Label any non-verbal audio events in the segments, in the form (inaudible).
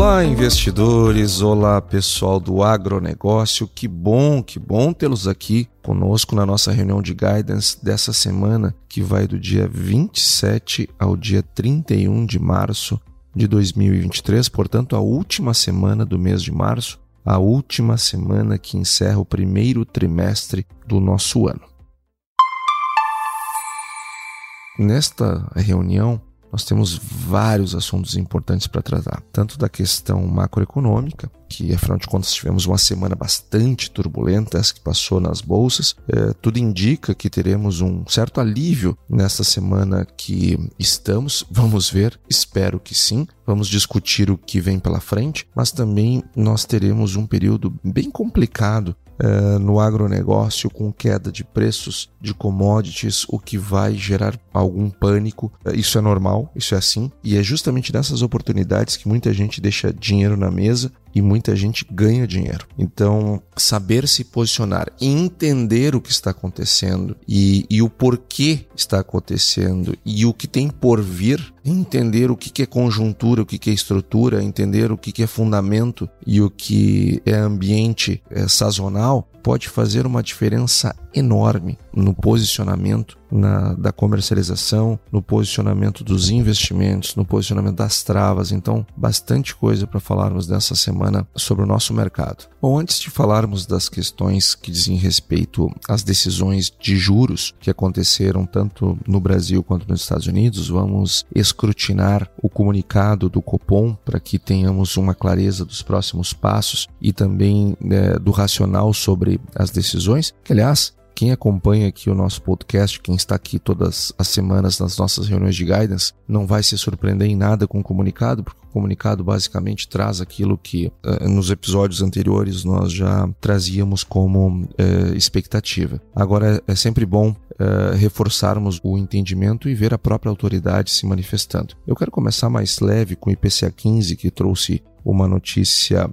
Olá, investidores! Olá, pessoal do agronegócio! Que bom, que bom tê-los aqui conosco na nossa reunião de guidance dessa semana, que vai do dia 27 ao dia 31 de março de 2023, portanto, a última semana do mês de março, a última semana que encerra o primeiro trimestre do nosso ano. Nesta reunião, nós temos vários assuntos importantes para tratar, tanto da questão macroeconômica, que afinal de contas tivemos uma semana bastante turbulenta, essa que passou nas bolsas. É, tudo indica que teremos um certo alívio nessa semana que estamos. Vamos ver, espero que sim. Vamos discutir o que vem pela frente, mas também nós teremos um período bem complicado Uh, no agronegócio com queda de preços de commodities, o que vai gerar algum pânico. Uh, isso é normal, isso é assim, e é justamente nessas oportunidades que muita gente deixa dinheiro na mesa e muita gente ganha dinheiro. Então, saber se posicionar, entender o que está acontecendo e, e o porquê está acontecendo e o que tem por vir, entender o que é conjuntura, o que é estrutura, entender o que é fundamento e o que é ambiente é, sazonal, pode fazer uma diferença enorme no posicionamento na, da comercialização, no posicionamento dos investimentos, no posicionamento das travas. Então, bastante coisa para falarmos nessa semana sobre o nosso mercado. Bom, antes de falarmos das questões que dizem respeito às decisões de juros que aconteceram tanto no Brasil quanto nos Estados Unidos, vamos escrutinar o comunicado do Copom para que tenhamos uma clareza dos próximos passos e também né, do racional sobre as decisões, que aliás quem acompanha aqui o nosso podcast, quem está aqui todas as semanas nas nossas reuniões de guidance, não vai se surpreender em nada com o comunicado, porque o comunicado basicamente traz aquilo que uh, nos episódios anteriores nós já trazíamos como uh, expectativa. Agora é sempre bom uh, reforçarmos o entendimento e ver a própria autoridade se manifestando. Eu quero começar mais leve com o IPCA 15, que trouxe uma notícia,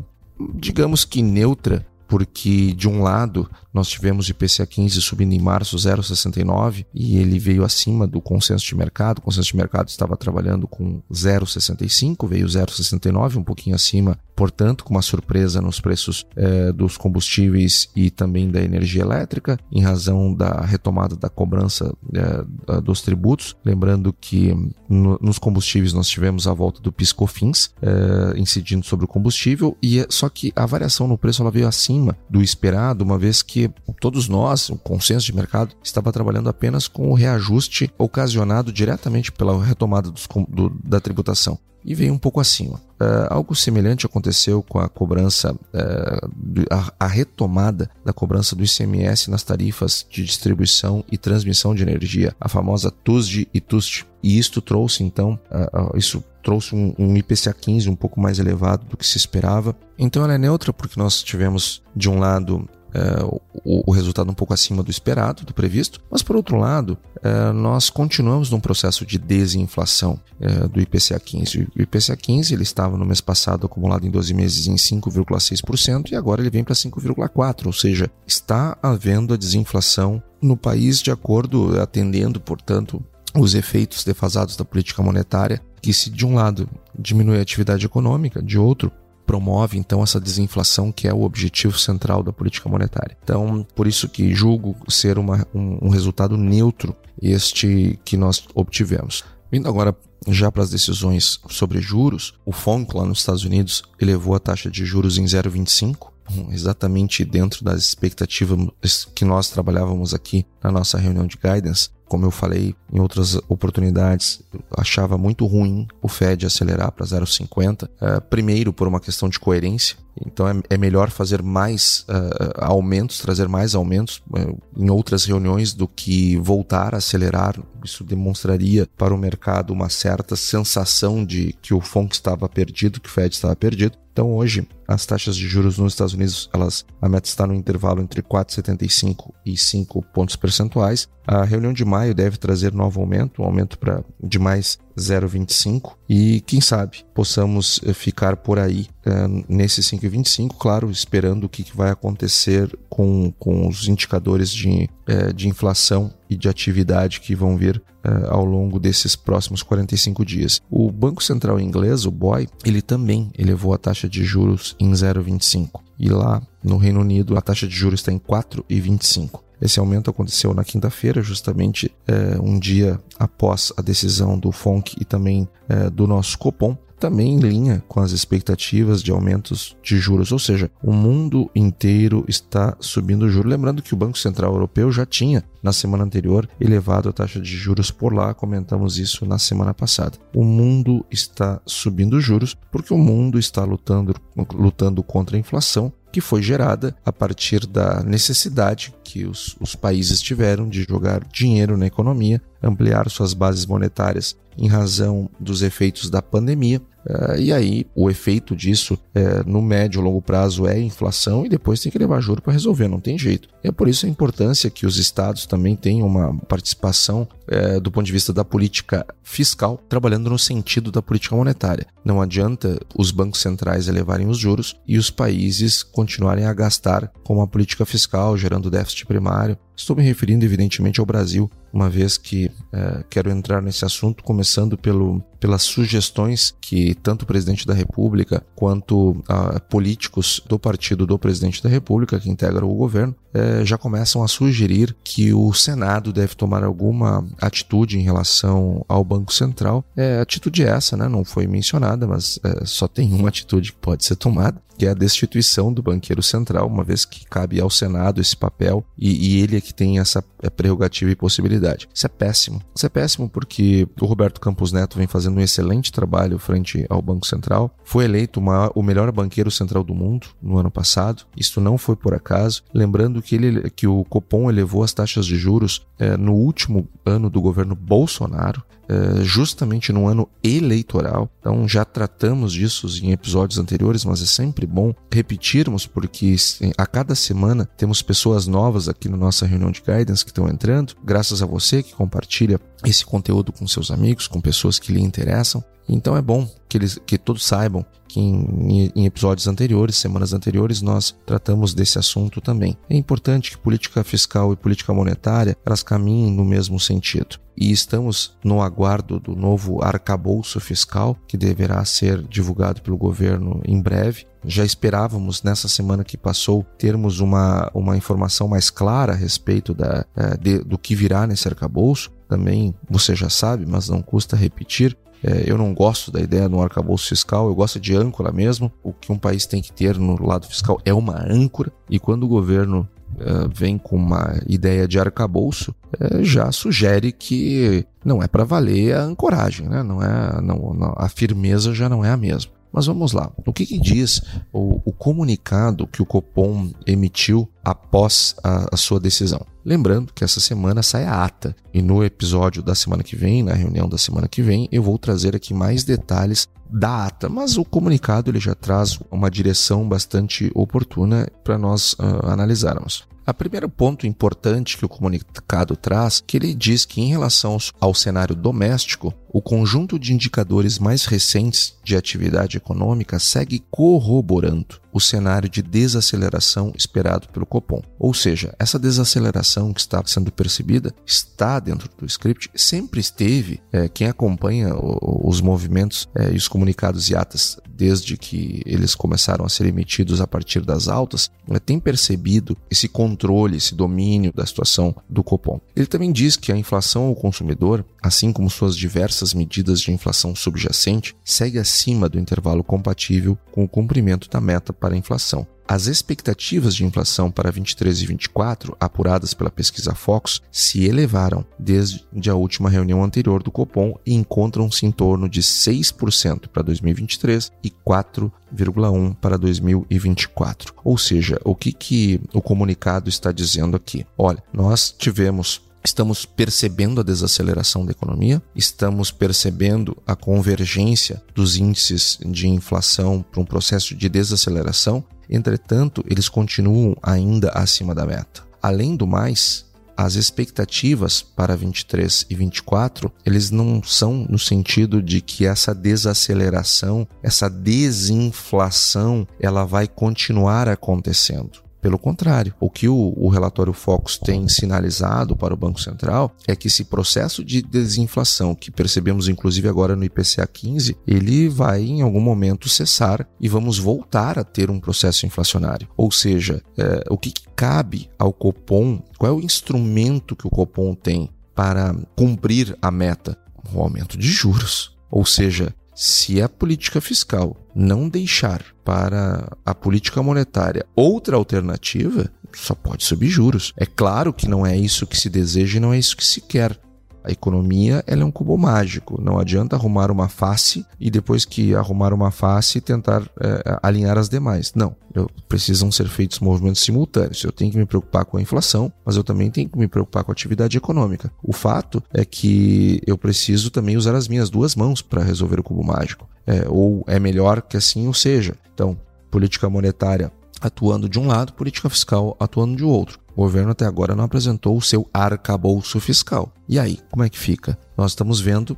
digamos que neutra, porque de um lado nós tivemos IPCA 15 subindo em março 0,69 e ele veio acima do consenso de mercado. O consenso de mercado estava trabalhando com 0,65, veio 0,69, um pouquinho acima, portanto, com uma surpresa nos preços eh, dos combustíveis e também da energia elétrica, em razão da retomada da cobrança eh, dos tributos. Lembrando que no, nos combustíveis nós tivemos a volta do PiscoFins eh, incidindo sobre o combustível, e é, só que a variação no preço ela veio acima do esperado, uma vez que todos nós, o consenso de mercado, estava trabalhando apenas com o reajuste ocasionado diretamente pela retomada dos, do, da tributação e veio um pouco acima. Uh, algo semelhante aconteceu com a cobrança, uh, a, a, retomada da cobrança do ICMS nas tarifas de distribuição e transmissão de energia, a famosa TUSD e TUST. E isto trouxe então, uh, isso trouxe um, um, IPCA 15 um pouco mais elevado do que se esperava. Então ela é neutra porque nós tivemos de um lado é, o, o, resultado um pouco acima do esperado, do previsto, mas por outro lado, é, nós continuamos num processo de desinflação é, do IPCA 15. O IPCA 15 ele estava no mês passado acumulado em 12 meses em 5,6% e agora ele vem para 5,4%, ou seja, está havendo a desinflação no país de acordo, atendendo, portanto, os efeitos defasados da política monetária, que se de um lado diminui a atividade econômica, de outro promove então essa desinflação que é o objetivo central da política monetária. Então, por isso que julgo ser uma, um, um resultado neutro este que nós obtivemos. Vindo agora já para as decisões sobre juros, o FONC lá nos Estados Unidos elevou a taxa de juros em 0,25, (laughs) exatamente dentro das expectativas que nós trabalhávamos aqui na nossa reunião de guidance. Como eu falei em outras oportunidades, achava muito ruim o Fed acelerar para 0,50. Uh, primeiro, por uma questão de coerência. Então, é, é melhor fazer mais uh, aumentos, trazer mais aumentos uh, em outras reuniões do que voltar a acelerar. Isso demonstraria para o mercado uma certa sensação de que o FONC estava perdido, que o Fed estava perdido. Então hoje as taxas de juros nos Estados Unidos, elas a meta está no intervalo entre 4,75 e 5 pontos percentuais. A reunião de maio deve trazer novo aumento, um aumento para de mais 0,25 e quem sabe possamos eh, ficar por aí uh, nesse 5,25, claro, esperando o que vai acontecer com, com os indicadores de, uh, de inflação e de atividade que vão vir ao longo desses próximos 45 dias. O Banco Central inglês, o BOE, ele também elevou a taxa de juros em 0,25 e lá no Reino Unido a taxa de juros está em 4,25. Esse aumento aconteceu na quinta-feira, justamente é, um dia após a decisão do FONC e também é, do nosso Copom, também em linha com as expectativas de aumentos de juros, ou seja, o mundo inteiro está subindo juros. Lembrando que o Banco Central Europeu já tinha, na semana anterior, elevado a taxa de juros por lá, comentamos isso na semana passada. O mundo está subindo juros porque o mundo está lutando, lutando contra a inflação que foi gerada a partir da necessidade que os, os países tiveram de jogar dinheiro na economia, ampliar suas bases monetárias em razão dos efeitos da pandemia. Uh, e aí, o efeito disso uh, no médio e longo prazo é inflação e depois tem que levar juro para resolver, não tem jeito. É por isso a importância que os estados também tenham uma participação uh, do ponto de vista da política fiscal, trabalhando no sentido da política monetária. Não adianta os bancos centrais elevarem os juros e os países continuarem a gastar com a política fiscal, gerando déficit primário. Estou me referindo, evidentemente, ao Brasil, uma vez que é, quero entrar nesse assunto, começando pelo, pelas sugestões que tanto o presidente da República quanto a, políticos do partido do presidente da República, que integram o governo, é, já começam a sugerir que o Senado deve tomar alguma atitude em relação ao Banco Central. É, atitude essa, né, não foi mencionada, mas é, só tem uma atitude que pode ser tomada, que é a destituição do banqueiro central, uma vez que cabe ao Senado esse papel e, e ele é que tem essa prerrogativa e possibilidade. Isso é péssimo. Isso é péssimo porque o Roberto Campos Neto vem fazendo um excelente trabalho frente ao Banco Central, foi eleito uma, o melhor banqueiro central do mundo no ano passado. Isso não foi por acaso. Lembrando que, ele, que o Copom elevou as taxas de juros é, no último ano do governo Bolsonaro. É, justamente no ano eleitoral. Então já tratamos disso em episódios anteriores, mas é sempre bom repetirmos, porque a cada semana temos pessoas novas aqui na nossa reunião de guidance que estão entrando, graças a você que compartilha esse conteúdo com seus amigos, com pessoas que lhe interessam. Então é bom que, eles, que todos saibam que em, em, episódios anteriores, semanas anteriores, nós tratamos desse assunto também. É importante que política fiscal e política monetária elas caminhem no mesmo sentido. E estamos no aguardo do novo arcabouço fiscal que deverá ser divulgado pelo governo em breve. Já esperávamos nessa semana que passou termos uma, uma informação mais clara a respeito da, é, de, do que virá nesse arcabouço. Também você já sabe, mas não custa repetir é, eu não gosto da ideia do arcabouço fiscal, eu gosto de âncora mesmo. O que um país tem que ter no lado fiscal é uma âncora, e quando o governo é, vem com uma ideia de arcabouço, é, já sugere que não é para valer a ancoragem, né? não é, não, não, a firmeza já não é a mesma. Mas vamos lá. O que, que diz o, o, comunicado que o Copom emitiu após a, a, sua decisão? Lembrando que essa semana sai a ata e no episódio da semana que vem, na reunião da semana que vem, eu vou trazer aqui mais detalhes da ata, mas o comunicado ele já traz uma direção bastante oportuna para nós uh, analisarmos. A primeiro ponto importante que o comunicado traz, que ele diz que em relação ao cenário doméstico, o conjunto de indicadores mais recentes de atividade econômica segue corroborando o cenário de desaceleração esperado pelo Copom. Ou seja, essa desaceleração que está sendo percebida está dentro do script, sempre esteve. É, quem acompanha os movimentos é, e os comunicados e atas desde que eles começaram a ser emitidos a partir das altas, é, tem percebido esse controle, esse domínio da situação do Copom. Ele também diz que a inflação ao consumidor, assim como suas diversas medidas de inflação subjacente, segue acima do intervalo compatível com o cumprimento da meta para a inflação. As expectativas de inflação para 23 e 24, apuradas pela pesquisa Fox, se elevaram desde a última reunião anterior do Copom e encontram-se em torno de 6% para 2023 e 4,1% para 2024. Ou seja, o que, que o comunicado está dizendo aqui? Olha, nós tivemos Estamos percebendo a desaceleração da economia, estamos percebendo a convergência dos índices de inflação para um processo de desaceleração, entretanto, eles continuam ainda acima da meta. Além do mais, as expectativas para 23 e 24, eles não são no sentido de que essa desaceleração, essa desinflação, ela vai continuar acontecendo. Pelo contrário, o que o, o, relatório Focus tem sinalizado para o Banco Central é que esse processo de desinflação, que percebemos inclusive agora no IPCA 15, ele vai em algum momento cessar e vamos voltar a ter um processo inflacionário. Ou seja, é, o que, que cabe ao Copom, qual é o instrumento que o Copom tem para cumprir a meta? O aumento de juros. Ou seja, se a política fiscal não deixar para a política monetária outra alternativa, só pode subir juros. É claro que não é isso que se deseja e não é isso que se quer. A economia ela é um cubo mágico. Não adianta arrumar uma face e depois que arrumar uma face tentar é, alinhar as demais. Não. Eu, precisam ser feitos movimentos simultâneos. Eu tenho que me preocupar com a inflação, mas eu também tenho que me preocupar com a atividade econômica. O fato é que eu preciso também usar as minhas duas mãos para resolver o cubo mágico. É, ou é melhor que assim o seja. Então, política monetária atuando de um lado, política fiscal atuando de outro. O governo até agora não apresentou o seu arcabouço fiscal. E aí, como é que fica? Nós estamos vendo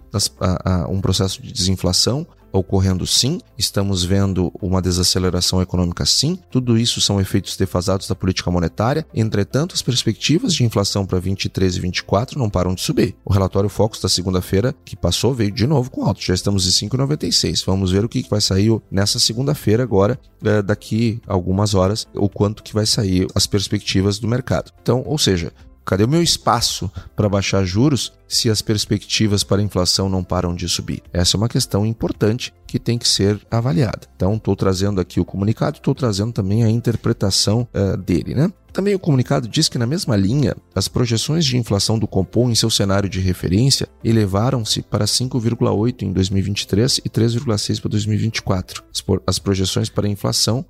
um processo de desinflação, ocorrendo sim, estamos vendo uma desaceleração econômica sim, tudo isso são efeitos defasados da política monetária, entretanto as perspectivas de inflação para 23 e 24 não param de subir. O relatório Focus da segunda-feira que passou veio de novo com alto, já estamos em 5,96. Vamos ver o que vai sair nessa segunda-feira agora, é, daqui algumas horas, o quanto que vai sair as perspectivas do mercado. Então, ou seja, Cadê o meu espaço para baixar juros se as perspectivas para a inflação não param de subir? Essa é uma questão importante que tem que ser avaliada. Então, estou trazendo aqui o comunicado, estou trazendo também a interpretação uh, dele, né? Também o comunicado diz que, na mesma linha, as projeções de inflação do Compom em seu cenário de referência elevaram-se para 5,8 em 2023 e 3,6 para 2024. As projeções para a inflação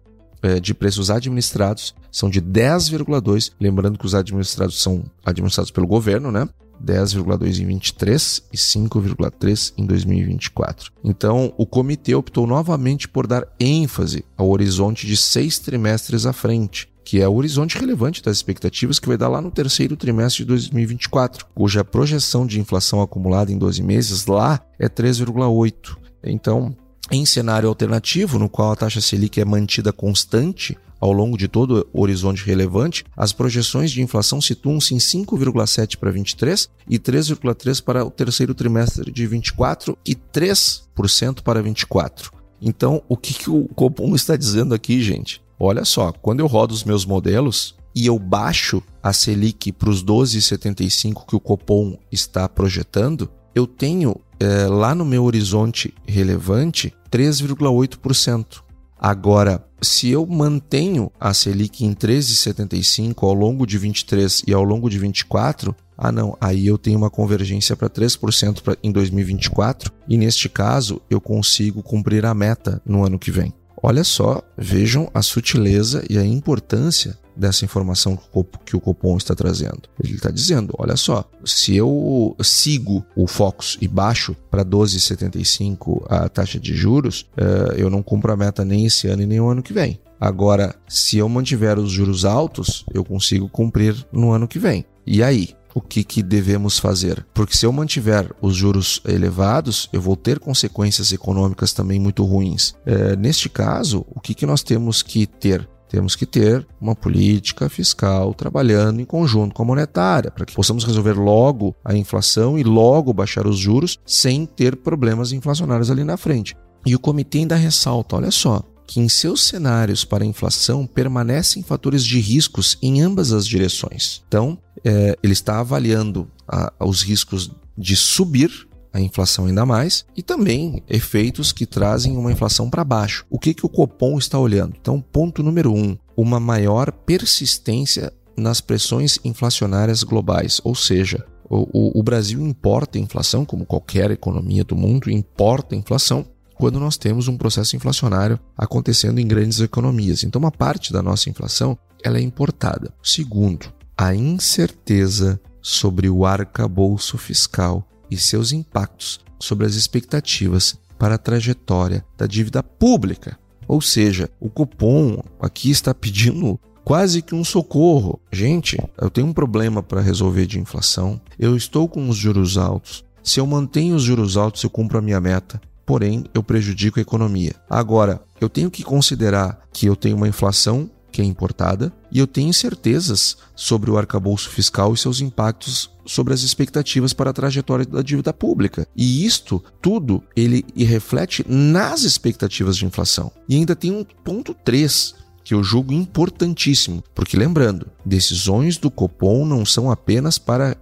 de preços administrados são de 10,2, lembrando que os administrados são administrados pelo governo, né? 10,2 em 23 e 5,3 em 2024. Então, o comitê optou novamente por dar ênfase ao horizonte de seis trimestres à frente, que é o horizonte relevante das expectativas que vai dar lá no terceiro trimestre de 2024, cuja projeção de inflação acumulada em 12 meses lá é 3,8. Então, em cenário alternativo, no qual a taxa Selic é mantida constante ao longo de todo o horizonte relevante, as projeções de inflação situam-se em 5,7 para 23 e 3,3 para o terceiro trimestre de 24 e 3% para 24. Então, o que, que o Copom está dizendo aqui, gente? Olha só, quando eu rodo os meus modelos e eu baixo a Selic para os 12,75 que o Copom está projetando, eu tenho é, lá no meu horizonte relevante 3,8%. Agora, se eu mantenho a Selic em 13,75 ao longo de 23 e ao longo de 24, ah não, aí eu tenho uma convergência para 3% pra, em 2024 e neste caso eu consigo cumprir a meta no ano que vem. Olha só, vejam a sutileza e a importância dessa informação que o Copom está trazendo. Ele está dizendo: olha só, se eu sigo o Focus e baixo para 12,75 a taxa de juros, eh, eu não cumpro a meta nem esse ano e nem o ano que vem. Agora, se eu mantiver os juros altos, eu consigo cumprir no ano que vem. E aí? O que, que devemos fazer. Porque se eu mantiver os juros elevados, eu vou ter consequências econômicas também muito ruins. É, neste caso, o que, que nós temos que ter? Temos que ter uma política fiscal trabalhando em conjunto com a monetária, para que possamos resolver logo a inflação e logo baixar os juros sem ter problemas inflacionários ali na frente. E o comitê ainda ressalta: olha só, que em seus cenários para inflação permanecem fatores de riscos em ambas as direções. Então, é, ele está avaliando a, os riscos de subir a inflação ainda mais e também efeitos que trazem uma inflação para baixo. O que, que o Copom está olhando? Então, ponto número um, uma maior persistência nas pressões inflacionárias globais, ou seja, o, o, o Brasil importa inflação, como qualquer economia do mundo importa inflação, quando nós temos um processo inflacionário acontecendo em grandes economias. Então, uma parte da nossa inflação ela é importada. Segundo, a incerteza sobre o arcabouço fiscal e seus impactos sobre as expectativas para a trajetória da dívida pública. Ou seja, o cupom aqui está pedindo quase que um socorro. Gente, eu tenho um problema para resolver de inflação, eu estou com os juros altos. Se eu mantenho os juros altos, eu cumpro a minha meta porém eu prejudico a economia. Agora, eu tenho que considerar que eu tenho uma inflação que é importada e eu tenho certezas sobre o arcabouço fiscal e seus impactos sobre as expectativas para a trajetória da dívida pública. E isto tudo ele reflete nas expectativas de inflação. E ainda tem um ponto 3 que eu julgo importantíssimo, porque lembrando, decisões do Copom não são apenas para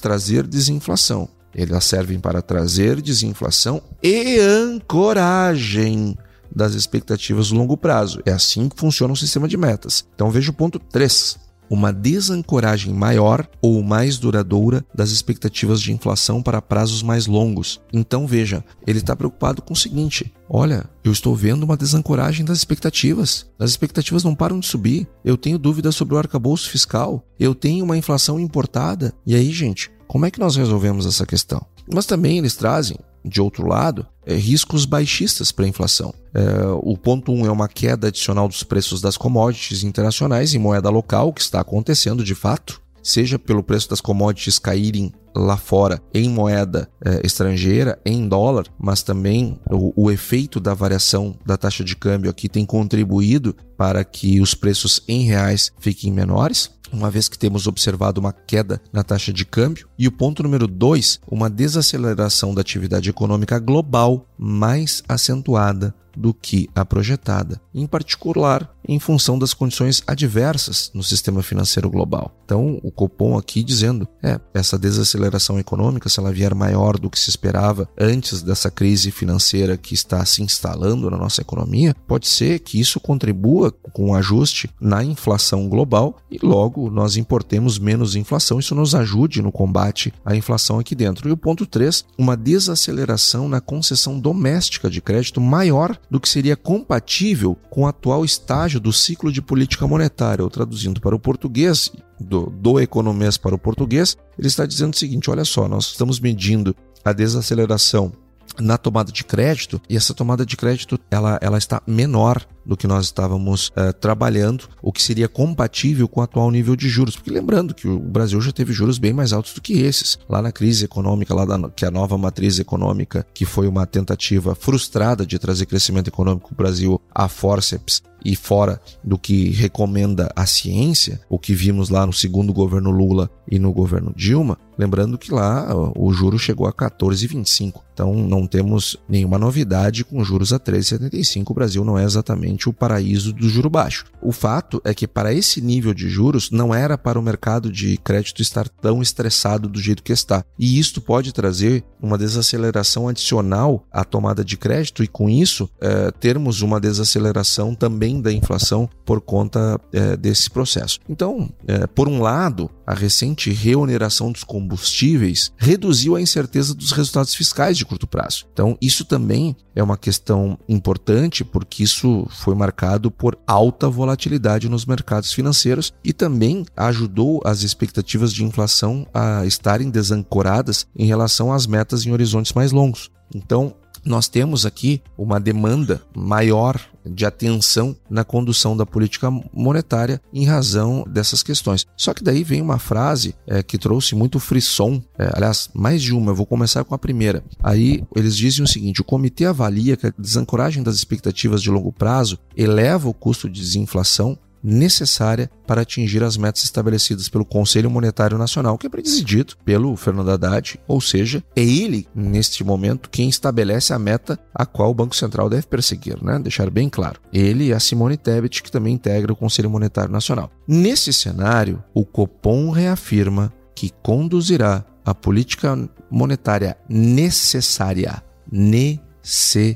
trazer desinflação. Elas servem para trazer desinflação e ancoragem das expectativas do longo prazo. É assim que funciona o sistema de metas. Então veja o ponto 3 uma desancoragem maior ou mais duradoura das expectativas de inflação para prazos mais longos. Então veja, ele está preocupado com o seguinte: olha, eu estou vendo uma desancoragem das expectativas. As expectativas não param de subir. Eu tenho dúvidas sobre o arcabouço fiscal. Eu tenho uma inflação importada. E aí, gente, como é que nós resolvemos essa questão? Mas também eles trazem, de outro lado, é, riscos baixistas para a inflação. É, o ponto 1 um é uma queda adicional dos preços das commodities internacionais em moeda local, que está acontecendo de fato, seja pelo preço das commodities caírem lá fora em moeda é, estrangeira, em dólar, mas também o, o, efeito da variação da taxa de câmbio aqui tem contribuído para que os preços em reais fiquem menores uma vez que temos observado uma queda na taxa de câmbio. E o ponto número dois, uma desaceleração da atividade econômica global mais acentuada do que a projetada, em particular em função das condições adversas no sistema financeiro global. Então, o Copom aqui dizendo, é, essa desaceleração econômica, se ela vier maior do que se esperava antes dessa crise financeira que está se instalando na nossa economia, pode ser que isso contribua com um ajuste na inflação global e logo nós importemos menos inflação, isso nos ajude no combate à inflação aqui dentro. E o ponto 3, uma desaceleração na concessão doméstica de crédito maior do que seria compatível com o atual estágio do ciclo de política monetária, ou traduzindo para o português, do, do economês para o português, ele está dizendo o seguinte: olha só, nós estamos medindo a desaceleração na tomada de crédito e essa tomada de crédito ela, ela está menor do que nós estávamos uh, trabalhando, o que seria compatível com o atual nível de juros. Porque lembrando que o Brasil já teve juros bem mais altos do que esses. Lá na crise econômica, lá da, que a nova matriz econômica, que foi uma tentativa frustrada de trazer crescimento econômico para o Brasil a forceps, e fora do que recomenda a ciência, o que vimos lá no segundo governo Lula e no governo Dilma, lembrando que lá o juro chegou a 14,25. Então não temos nenhuma novidade com juros a 13,75. O Brasil não é exatamente o paraíso do juro baixo. O fato é que para esse nível de juros não era para o mercado de crédito estar tão estressado do jeito que está. E isto pode trazer uma desaceleração adicional à tomada de crédito e com isso é, termos uma desaceleração também da inflação por conta é, desse processo. Então, é, por um lado, a recente reoneração dos combustíveis reduziu a incerteza dos resultados fiscais de curto prazo. Então, isso também é uma questão importante porque isso foi marcado por alta volatilidade nos mercados financeiros e também ajudou as expectativas de inflação a estarem desancoradas em relação às metas em horizontes mais longos. Então, nós temos aqui uma demanda maior de atenção na condução da política monetária em razão dessas questões. Só que daí vem uma frase é, que trouxe muito frisson, é, aliás, mais de uma, eu vou começar com a primeira. Aí eles dizem o seguinte: o comitê avalia que a desancoragem das expectativas de longo prazo eleva o custo de desinflação necessária para atingir as metas estabelecidas pelo Conselho Monetário Nacional, que é presidido pelo Fernando Haddad, ou seja, é ele, neste momento, quem estabelece a meta a qual o Banco Central deve perseguir, né? Deixar bem claro. Ele e a Simone Tebet, que também integra o Conselho Monetário Nacional. Nesse cenário, o Copom reafirma que conduzirá a política monetária necessária, necessária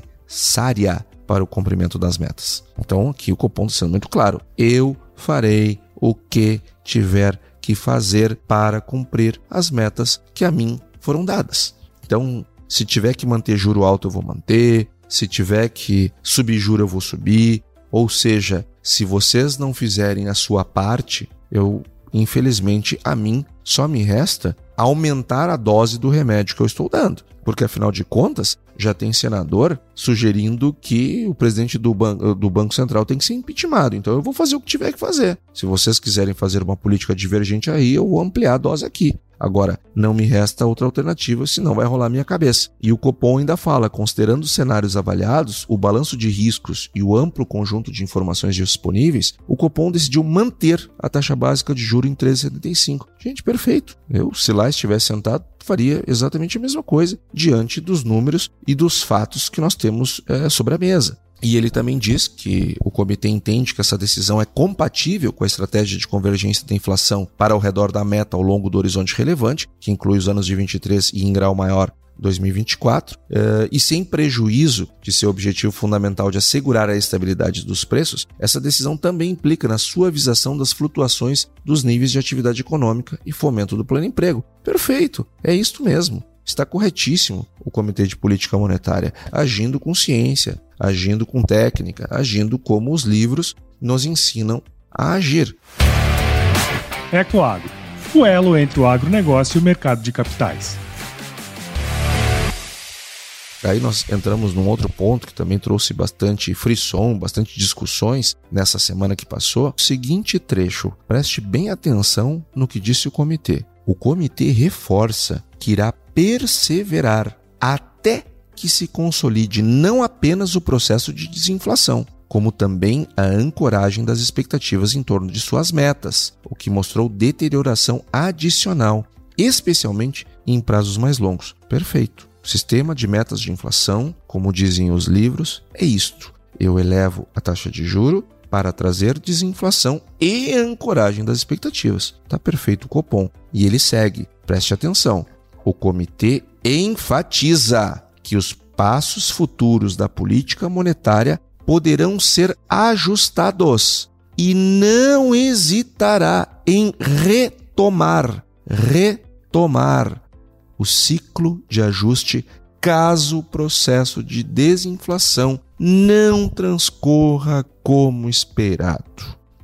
para o cumprimento das metas. Então, aqui o Copom está sendo muito claro. Eu farei o que tiver que fazer para cumprir as metas que a mim foram dadas. Então, se tiver que manter juro alto, eu vou manter. Se tiver que subir juro, eu vou subir. Ou seja, se vocês não fizerem a sua parte, eu, infelizmente, a mim só me resta aumentar a dose do remédio que eu estou dando. Porque, afinal de contas, já tem senador sugerindo que o presidente do, ban do Banco Central tem que ser impeachmentado. Então eu vou fazer o que tiver que fazer. Se vocês quiserem fazer uma política divergente aí, eu vou ampliar a dose aqui. Agora, não me resta outra alternativa, senão vai rolar minha cabeça. E o Copom ainda fala, considerando os cenários avaliados, o balanço de riscos e o amplo conjunto de informações disponíveis, o Copom decidiu manter a taxa básica de juro em 13,75. Gente, perfeito. Eu, se lá estivesse sentado, faria exatamente a mesma coisa diante dos números e dos fatos que nós temos é, sobre a mesa. E ele também diz que o comitê entende que essa decisão é compatível com a estratégia de convergência da inflação para ao redor da meta ao longo do horizonte relevante, que inclui os anos de 23 e em grau maior 2024, eh, e sem prejuízo de seu objetivo fundamental de assegurar a estabilidade dos preços, essa decisão também implica na suavização das flutuações dos níveis de atividade econômica e fomento do pleno emprego. Perfeito, é isto mesmo. Está corretíssimo o Comitê de Política Monetária, agindo com ciência, agindo com técnica, agindo como os livros nos ensinam a agir. Ecoagro, o elo entre o agronegócio e o mercado de capitais. Aí nós entramos num outro ponto que também trouxe bastante frisson, bastante discussões nessa semana que passou. O seguinte trecho, preste bem atenção no que disse o comitê. O comitê reforça que irá perseverar até que se consolide não apenas o processo de desinflação, como também a ancoragem das expectativas em torno de suas metas, o que mostrou deterioração adicional, especialmente em prazos mais longos. Perfeito. O sistema de metas de inflação, como dizem os livros, é isto. Eu elevo a taxa de juro para trazer desinflação e ancoragem das expectativas. Tá perfeito o Copom. E ele segue. Preste atenção o comitê enfatiza que os passos futuros da política monetária poderão ser ajustados e não hesitará em retomar, retomar o ciclo de ajuste caso o processo de desinflação não transcorra como esperado.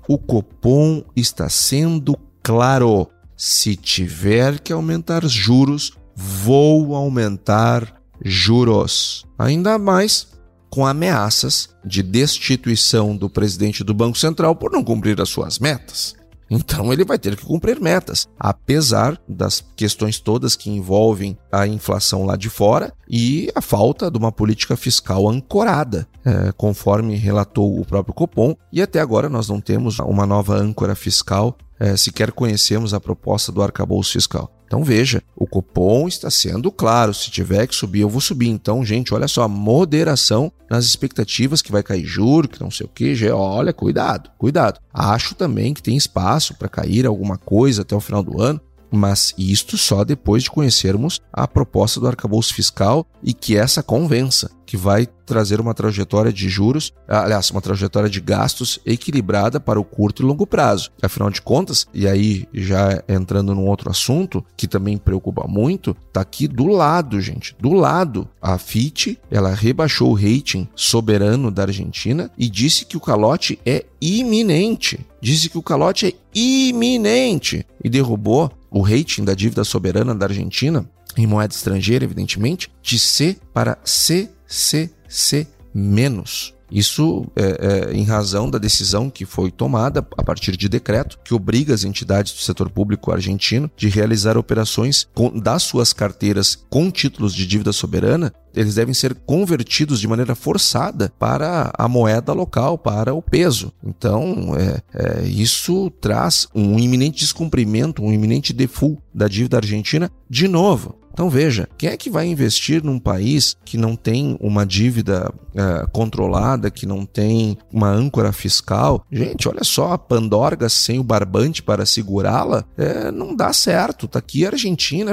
O Copom está sendo claro se tiver que aumentar juros, vou aumentar juros. Ainda mais com ameaças de destituição do presidente do Banco Central por não cumprir as suas metas. Então ele vai ter que cumprir metas, apesar das questões todas que envolvem a inflação lá de fora e a falta de uma política fiscal ancorada, é, conforme relatou o próprio Copom. E até agora nós não temos uma nova âncora fiscal é, sequer conhecemos a proposta do arcabouço fiscal. Então veja, o cupom está sendo claro, se tiver que subir, eu vou subir. Então, gente, olha só, moderação nas expectativas que vai cair juro, que não sei o que, já, olha, cuidado, cuidado. Acho também que tem espaço para cair alguma coisa até o final do ano, mas isto só depois de conhecermos a proposta do arcabouço fiscal e que essa convença que vai trazer uma trajetória de juros, aliás, uma trajetória de gastos equilibrada para o curto e longo prazo. Afinal de contas, e aí já entrando num outro assunto que também preocupa muito, tá aqui do lado, gente, do lado. A Fitch, ela rebaixou o rating soberano da Argentina e disse que o calote é iminente. Disse que o calote é iminente e derrubou o rating da dívida soberana da Argentina, em moeda estrangeira, evidentemente, de C para CCC menos. Isso é, é, em razão da decisão que foi tomada a partir de decreto que obriga as entidades do setor público argentino de realizar operações com, das suas carteiras com títulos de dívida soberana eles devem ser convertidos de maneira forçada para a moeda local, para o peso. Então, é, é, isso traz um iminente descumprimento, um iminente default da dívida argentina de novo. Então veja, quem é que vai investir num país que não tem uma dívida é, controlada, que não tem uma âncora fiscal? Gente, olha só, a Pandorga sem o barbante para segurá-la é, não dá certo. Tá aqui a Argentina,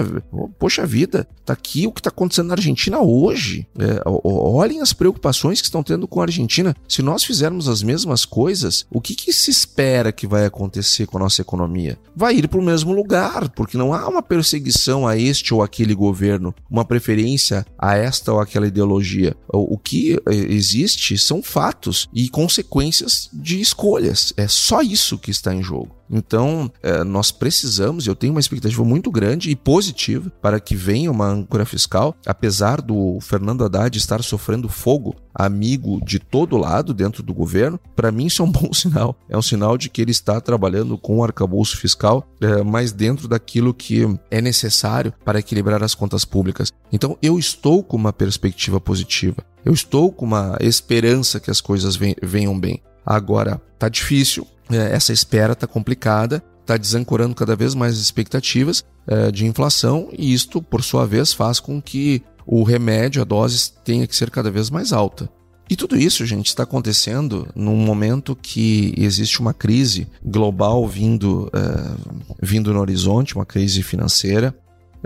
poxa vida, tá aqui o que está acontecendo na Argentina hoje. É, olhem as preocupações que estão tendo com a Argentina. Se nós fizermos as mesmas coisas, o que, que se espera que vai acontecer com a nossa economia? Vai ir para o mesmo lugar, porque não há uma perseguição a este ou aquele governo, uma preferência a esta ou aquela ideologia. O, o que eh, existe são fatos e consequências de escolhas. É só isso que está em jogo. Então, é, nós precisamos, eu tenho uma expectativa muito grande e positiva para que venha uma âncora fiscal, apesar do Fernando Haddad estar sofrendo fogo, amigo de todo lado dentro do governo, para mim isso é um (laughs) bom sinal. É um sinal de que ele está trabalhando com o arcabouço fiscal, é, mas dentro daquilo que é necessário para equilibrar as contas públicas. Então, eu estou com uma perspectiva positiva. Eu estou com uma esperança que as coisas venham bem. Agora, tá difícil, essa espera está complicada, está desancorando cada vez mais as expectativas é, de inflação e isto, por sua vez, faz com que o remédio, a dose, tenha que ser cada vez mais alta. E tudo isso, gente, está acontecendo num momento que existe uma crise global vindo, uh, vindo no horizonte, uma crise financeira.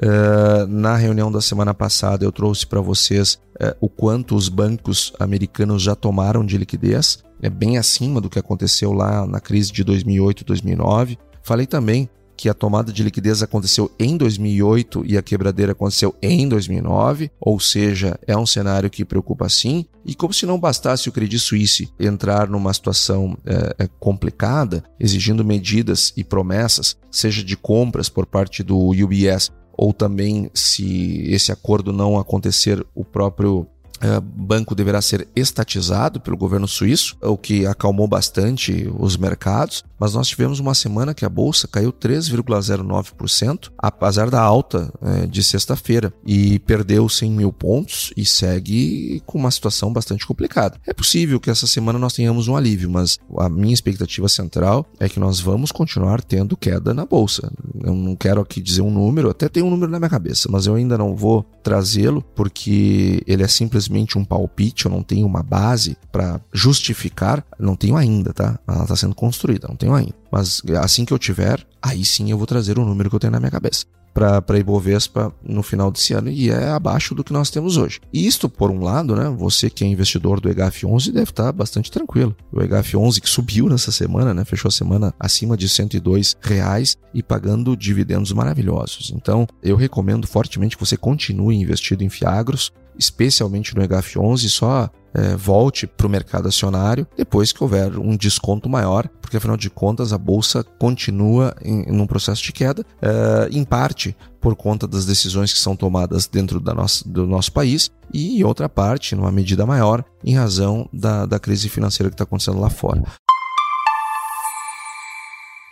Uh, na reunião da semana passada, eu trouxe para vocês uh, o quanto os bancos americanos já tomaram de liquidez é bem acima do que aconteceu lá na crise de 2008, 2009. Falei também que a tomada de liquidez aconteceu em 2008 e a quebradeira aconteceu em 2009, ou seja, é um cenário que preocupa sim. E como se não bastasse o Credit Suisse entrar numa situação é, complicada, exigindo medidas e promessas, seja de compras por parte do UBS ou também se esse acordo não acontecer, o próprio é, banco deverá ser estatizado pelo governo suíço, o que acalmou bastante os mercados, mas nós tivemos uma semana que a bolsa caiu 3,09%, apesar da alta é, de sexta-feira, e perdeu 100 mil pontos e segue com uma situação bastante complicada. É possível que essa semana nós tenhamos um alívio, mas a minha expectativa central é que nós vamos continuar tendo queda na bolsa. Eu não quero aqui dizer um número, até tem um número na minha cabeça, mas eu ainda não vou trazê-lo porque ele é simplesmente simplesmente um palpite, eu não tenho uma base para justificar, não tenho ainda, tá? Ela está sendo construída, não tenho ainda. Mas assim que eu tiver, aí sim eu vou trazer o número que eu tenho na minha cabeça para Ibovespa no final desse ano e é abaixo do que nós temos hoje. E isto, por um lado, né, você que é investidor do EGAF11 deve estar bastante tranquilo. O EGAF11 que subiu nessa semana, né, fechou a semana acima de 102 reais e pagando dividendos maravilhosos. Então, eu recomendo fortemente que você continue investido em Fiagros especialmente no EGAF11, só é, volte para o mercado acionário depois que houver um desconto maior, porque afinal de contas a bolsa continua em, em um processo de queda, é, em parte por conta das decisões que são tomadas dentro da nossa, do nosso país e em outra parte, numa medida maior, em razão da, da crise financeira que está acontecendo lá fora.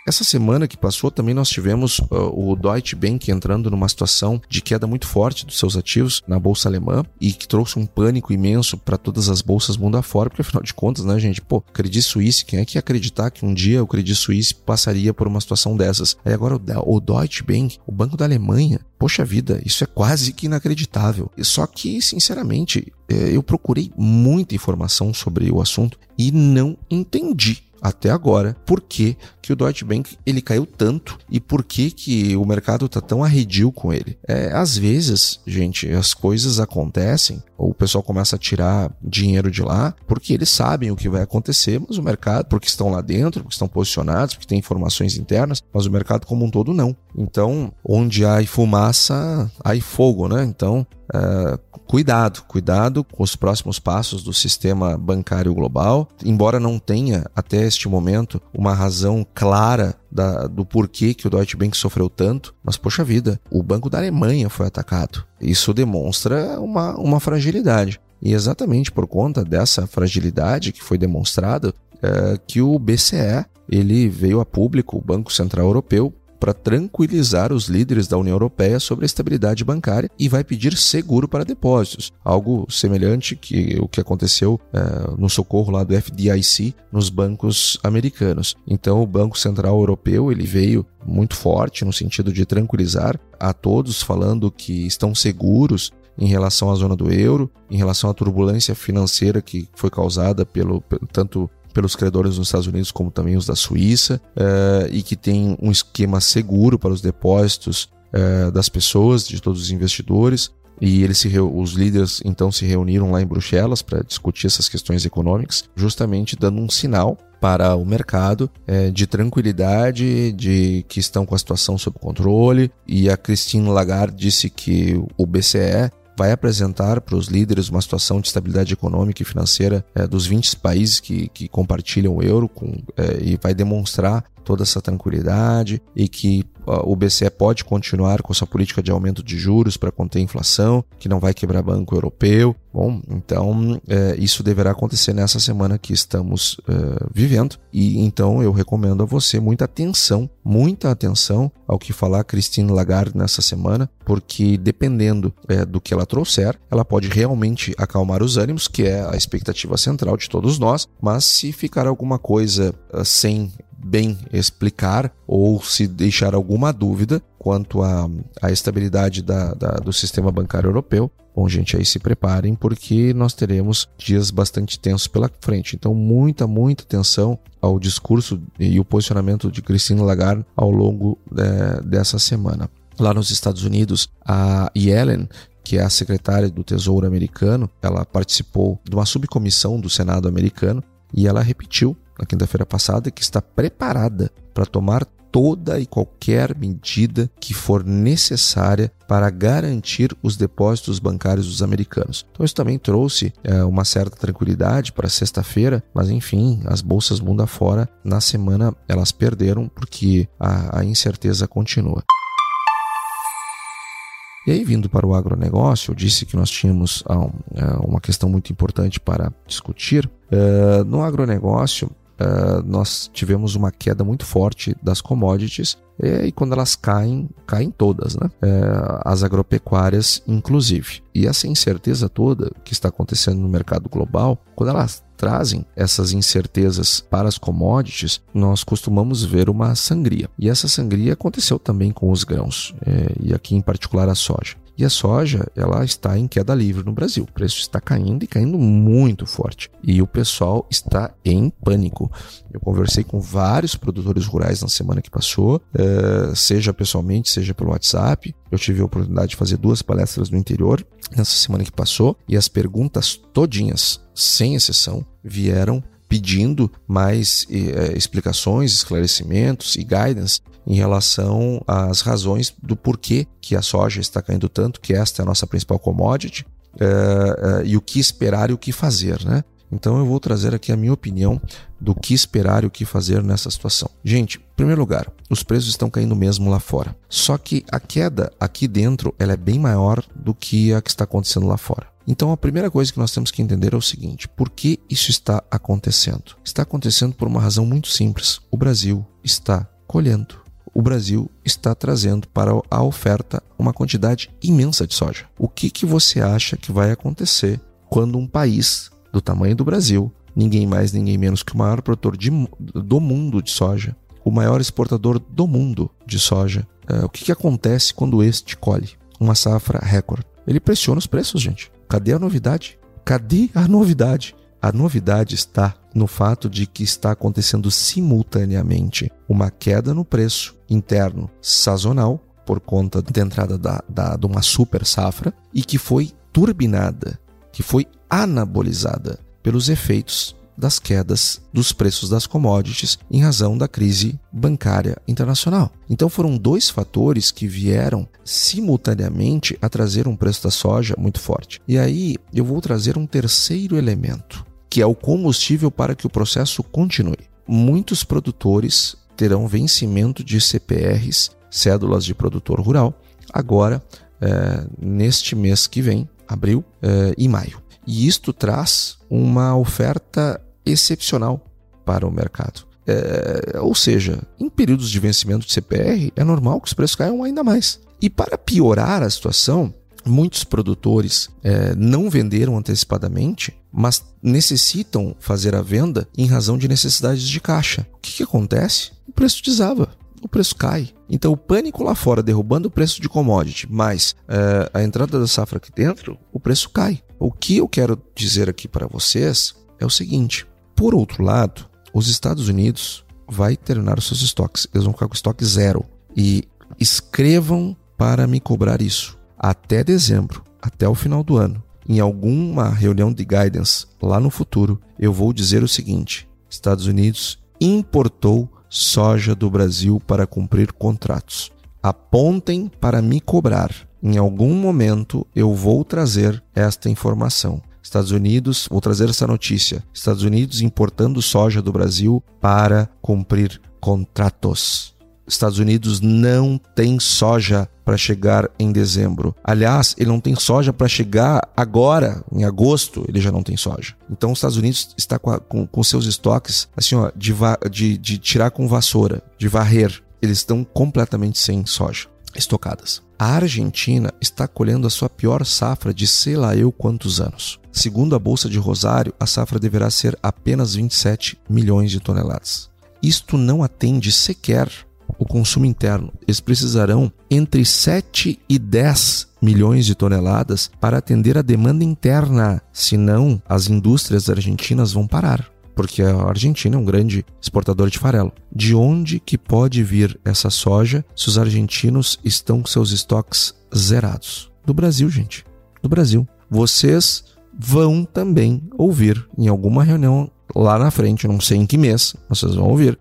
Essa semana que passou também nós tivemos uh, o Deutsche Bank entrando numa situação de queda muito forte dos seus ativos na bolsa alemã e que trouxe um pânico imenso para todas as bolsas mundo afora, porque afinal de contas, né, gente, pô, Credit Suisse, quem é que ia acreditar que um dia o Credit Suisse passaria por uma situação dessas? Aí agora o, o Deutsche Bank, o banco da Alemanha, poxa vida, isso é quase que inacreditável. Só que, sinceramente, eh, eu procurei muita informação sobre o assunto e não entendi até agora por que, que o Deutsche Bank ele caiu tanto e por que, que o mercado está tão arredio com ele. É, às vezes, gente, as coisas acontecem, ou o pessoal começa a tirar dinheiro de lá, porque eles sabem o que vai acontecer, mas o mercado, porque estão lá dentro, porque estão posicionados, porque tem informações internas, mas o mercado como um todo não. Então, onde há fumaça, há fogo, né? Então, é, cuidado, cuidado com os próximos passos do sistema bancário global. Embora não tenha até este momento uma razão clara da, do porquê que o Deutsche Bank sofreu tanto, mas poxa vida, o Banco da Alemanha foi atacado. Isso demonstra uma, uma fragilidade. E exatamente por conta dessa fragilidade que foi demonstrada, é, que o BCE ele veio a público, o Banco Central Europeu, para tranquilizar os líderes da União Europeia sobre a estabilidade bancária e vai pedir seguro para depósitos, algo semelhante que o que aconteceu é, no socorro lá do FDIC nos bancos americanos. Então o Banco Central Europeu ele veio muito forte no sentido de tranquilizar a todos, falando que estão seguros em relação à zona do euro, em relação à turbulência financeira que foi causada pelo tanto pelos credores nos Estados Unidos, como também os da Suíça, uh, e que tem um esquema seguro para os depósitos uh, das pessoas, de todos os investidores. E eles se os líderes então se reuniram lá em Bruxelas para discutir essas questões econômicas, justamente dando um sinal para o mercado é, de tranquilidade, de que estão com a situação sob controle. E a Christine Lagarde disse que o BCE vai apresentar para os líderes uma situação de estabilidade econômica e financeira é, dos 20 países que, que compartilham o euro com, é, e vai demonstrar toda essa tranquilidade e que o BCE pode continuar com sua política de aumento de juros para conter inflação, que não vai quebrar banco europeu. Bom, então é, isso deverá acontecer nessa semana que estamos é, vivendo. E então eu recomendo a você muita atenção, muita atenção ao que falar Christine Lagarde nessa semana, porque dependendo é, do que ela trouxer, ela pode realmente acalmar os ânimos, que é a expectativa central de todos nós. Mas se ficar alguma coisa uh, sem bem explicar ou se deixar alguma dúvida quanto à, à estabilidade da, da, do sistema bancário europeu, bom, gente, aí se preparem porque nós teremos dias bastante tensos pela frente. Então, muita, muita atenção ao discurso e o posicionamento de Christine Lagarde ao longo é, dessa semana. Lá nos Estados Unidos, a Yellen que é a secretária do Tesouro americano, ela participou de uma subcomissão do Senado americano e ela repetiu na quinta-feira passada que está preparada para tomar toda e qualquer medida que for necessária para garantir os depósitos bancários dos americanos. Então, isso também trouxe é, uma certa tranquilidade para sexta-feira, mas enfim, as bolsas mundo afora, na semana elas perderam porque a, a incerteza continua. E aí, vindo para o agronegócio, eu disse que nós tínhamos ah, ah, uma questão muito importante para discutir. Uh, no agronegócio, uh, nós tivemos uma queda muito forte das commodities e, e quando elas caem, caem todas, né? Uh, as agropecuárias, inclusive. E essa incerteza toda que está acontecendo no mercado global, quando elas trazem essas incertezas para as commodities, nós costumamos ver uma sangria. E essa sangria aconteceu também com os grãos, é, e aqui em particular a soja. E a soja, ela está em queda livre no Brasil. O preço está caindo e caindo muito forte. E o pessoal está em pânico. Eu conversei com vários produtores rurais na semana que passou, eh, seja pessoalmente, seja pelo WhatsApp. Eu tive a oportunidade de fazer duas palestras no interior nessa semana que passou e as perguntas todinhas, sem exceção, vieram pedindo mais eh, explicações, esclarecimentos e guidance em relação às razões do porquê que a soja está caindo tanto, que esta é a nossa principal commodity, eh, eh, e o que esperar e o que fazer, né? Então eu vou trazer aqui a minha opinião do que esperar e o que fazer nessa situação. Gente, em primeiro lugar, os preços estão caindo mesmo lá fora. Só que a queda aqui dentro ela é bem maior do que a que está acontecendo lá fora. Então a primeira coisa que nós temos que entender é o seguinte: por que isso está acontecendo? Está acontecendo por uma razão muito simples. O Brasil está colhendo. O Brasil está trazendo para a oferta uma quantidade imensa de soja. O que, que você acha que vai acontecer quando um país do tamanho do Brasil, ninguém mais, ninguém menos que o maior produtor de, do mundo de soja, o maior exportador do mundo de soja, uh, o que, que acontece quando este colhe? Uma safra recorde. Ele pressiona os preços, gente. Cadê a novidade? Cadê a novidade? A novidade está no fato de que está acontecendo simultaneamente uma queda no preço interno sazonal por conta da entrada da, da, de uma super safra e que foi turbinada, que foi anabolizada pelos efeitos das quedas dos preços das commodities em razão da crise bancária internacional. Então foram dois fatores que vieram simultaneamente a trazer um preço da soja muito forte. E aí eu vou trazer um terceiro elemento, que é o combustível para que o processo continue. Muitos produtores terão vencimento de CPRs, cédulas de produtor rural, agora é, neste mês que vem, abril é, e maio. E isto traz uma oferta excepcional para o mercado. É, ou seja, em períodos de vencimento de CPR, é normal que os preços caiam ainda mais. E para piorar a situação, muitos produtores é, não venderam antecipadamente, mas necessitam fazer a venda em razão de necessidades de caixa. O que, que acontece? O preço desaba o preço cai. Então, o pânico lá fora derrubando o preço de commodity, mais é, a entrada da safra aqui dentro, o preço cai. O que eu quero dizer aqui para vocês é o seguinte: por outro lado, os Estados Unidos vai terminar os seus estoques. Eles vão ficar com estoque zero. E escrevam para me cobrar isso. Até dezembro, até o final do ano, em alguma reunião de guidance lá no futuro, eu vou dizer o seguinte: Estados Unidos importou soja do Brasil para cumprir contratos. Apontem para me cobrar. Em algum momento eu vou trazer esta informação. Estados Unidos, vou trazer essa notícia. Estados Unidos importando soja do Brasil para cumprir contratos. Estados Unidos não tem soja para chegar em dezembro. Aliás, ele não tem soja para chegar agora, em agosto, ele já não tem soja. Então, os Estados Unidos está com, a, com, com seus estoques assim, ó, de, de, de tirar com vassoura, de varrer. Eles estão completamente sem soja estocadas. A Argentina está colhendo a sua pior safra de sei lá eu quantos anos. Segundo a Bolsa de Rosário, a safra deverá ser apenas 27 milhões de toneladas. Isto não atende sequer o consumo interno. Eles precisarão entre 7 e 10 milhões de toneladas para atender a demanda interna, senão as indústrias argentinas vão parar porque a Argentina é um grande exportador de farelo. De onde que pode vir essa soja se os argentinos estão com seus estoques zerados? Do Brasil, gente. Do Brasil. Vocês vão também ouvir em alguma reunião lá na frente, não sei em que mês, vocês vão ouvir.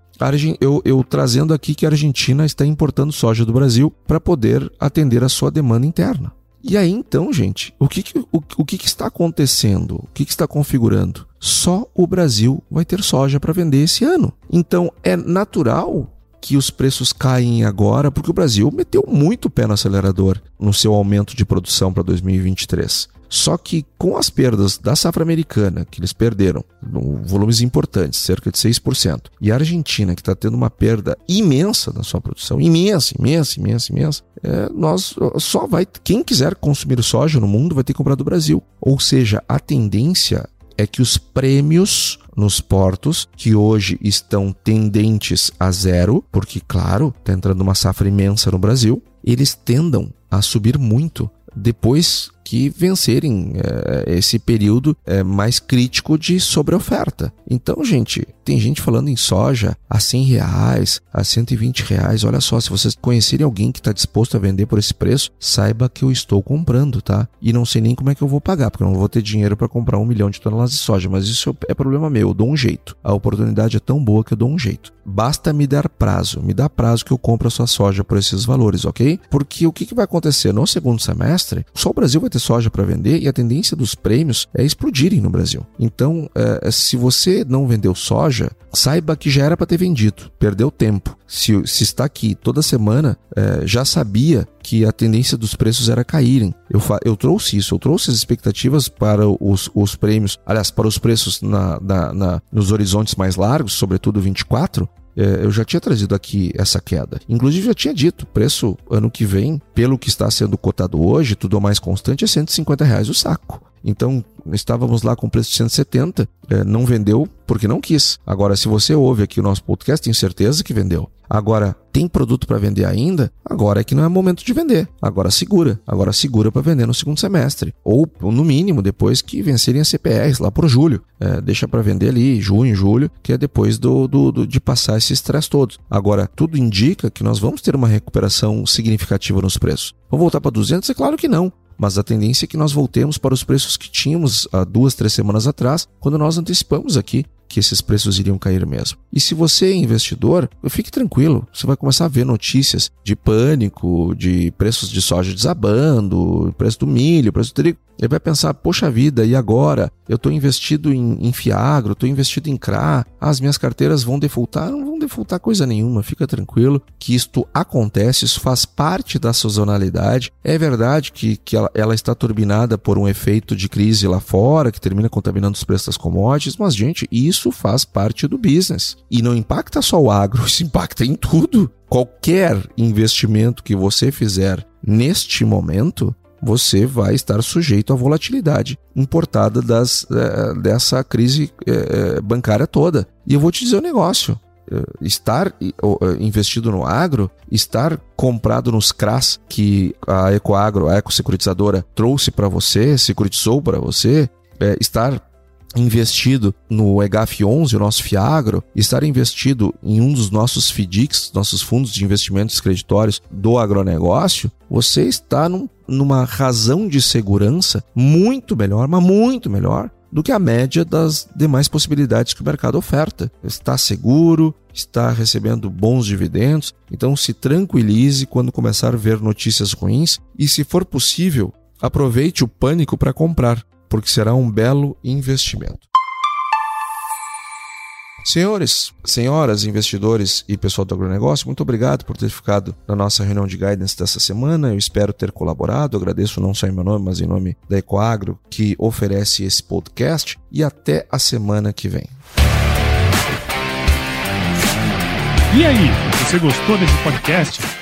Eu, eu trazendo aqui que a Argentina está importando soja do Brasil para poder atender a sua demanda interna. E aí então, gente, o que, que o, o que, que, está acontecendo? O que, que está configurando? Só o Brasil vai ter soja para vender esse ano. Então é natural que os preços caem agora, porque o Brasil meteu muito pé no acelerador no seu aumento de produção para 2023. Só que com as perdas da safra americana, que eles perderam, volumes importantes, cerca de 6%, e a Argentina, que está tendo uma perda imensa na sua produção, imensa, imensa, imensa, imensa, é, nós só vai. Quem quiser consumir soja no mundo vai ter que comprar do Brasil. Ou seja, a tendência é que os prêmios nos portos, que hoje estão tendentes a zero, porque, claro, está entrando uma safra imensa no Brasil, eles tendam a subir muito depois que vencerem é, esse período é, mais crítico de sobreoferta. Então, gente, tem gente falando em soja a 100 reais, a 120 reais. Olha só, se vocês conhecerem alguém que está disposto a vender por esse preço, saiba que eu estou comprando, tá? E não sei nem como é que eu vou pagar, porque eu não vou ter dinheiro para comprar um milhão de toneladas de soja, mas isso é problema meu, eu dou um jeito. A oportunidade é tão boa que eu dou um jeito. Basta me dar prazo, me dá prazo que eu compro a sua soja por esses valores, ok? Porque o que, que vai acontecer? No segundo semestre, só o Brasil vai ter soja para vender e a tendência dos prêmios é explodirem no Brasil. Então, é, se você não vendeu soja, saiba que já era para ter vendido, perdeu tempo. Se, se está aqui toda semana, é, já sabia que a tendência dos preços era caírem. Eu, eu trouxe isso, eu trouxe as expectativas para os, os prêmios, aliás, para os preços na, na, na, nos horizontes mais largos, sobretudo 24, é, eu já tinha trazido aqui essa queda. Inclusive, já tinha dito, preço ano que vem, pelo que está sendo cotado hoje, tudo mais constante, é 150 reais o saco. Então, estávamos lá com preço de 170, é, não vendeu porque não quis. Agora, se você ouve aqui o nosso podcast, tenho certeza que vendeu. Agora, tem produto para vender ainda? Agora é que não é momento de vender. Agora segura. Agora segura para vender no segundo semestre. Ou, no mínimo, depois que vencerem as CPRs, lá por julho. É, deixa para vender ali, junho, julho, que é depois do, do, do de passar esse estresse todo. Agora, tudo indica que nós vamos ter uma recuperação significativa nos preços. Vamos voltar para 200? É claro que não mas a tendência é que nós voltemos para os preços que tínhamos há duas, três semanas atrás, quando nós antecipamos aqui que esses preços iriam cair mesmo. E se você é investidor, fique tranquilo, você vai começar a ver notícias de pânico, de preços de soja desabando, preço do milho, preço do trigo. Ele vai pensar, poxa vida, e agora? Eu estou investido em, em Fiagro, estou investido em CRA, as minhas carteiras vão defaultar? Não vão defaultar coisa nenhuma, fica tranquilo que isto acontece, isso faz parte da sazonalidade. É verdade que, que ela, ela está turbinada por um efeito de crise lá fora, que termina contaminando os preços das commodities, mas, gente, isso faz parte do business. E não impacta só o agro, (laughs) isso impacta em tudo. Qualquer investimento que você fizer neste momento você vai estar sujeito à volatilidade importada das, é, dessa crise é, bancária toda. E eu vou te dizer um negócio. Estar investido no agro, estar comprado nos CRAS que a Ecoagro, a Ecosecuritizadora, trouxe para você, securitizou para você, estar investido no EGAF11, o nosso FIAGRO, estar investido em um dos nossos FIDICs, nossos fundos de investimentos creditórios do agronegócio, você está num, numa razão de segurança muito melhor, mas muito melhor do que a média das demais possibilidades que o mercado oferta. Está seguro, está recebendo bons dividendos, então se tranquilize quando começar a ver notícias ruins e, se for possível, aproveite o pânico para comprar porque será um belo investimento. Senhores, senhoras, investidores e pessoal do agronegócio, muito obrigado por ter ficado na nossa reunião de guidance dessa semana. Eu espero ter colaborado. Agradeço não só em meu nome, mas em nome da Ecoagro, que oferece esse podcast. E até a semana que vem. E aí, você gostou desse podcast?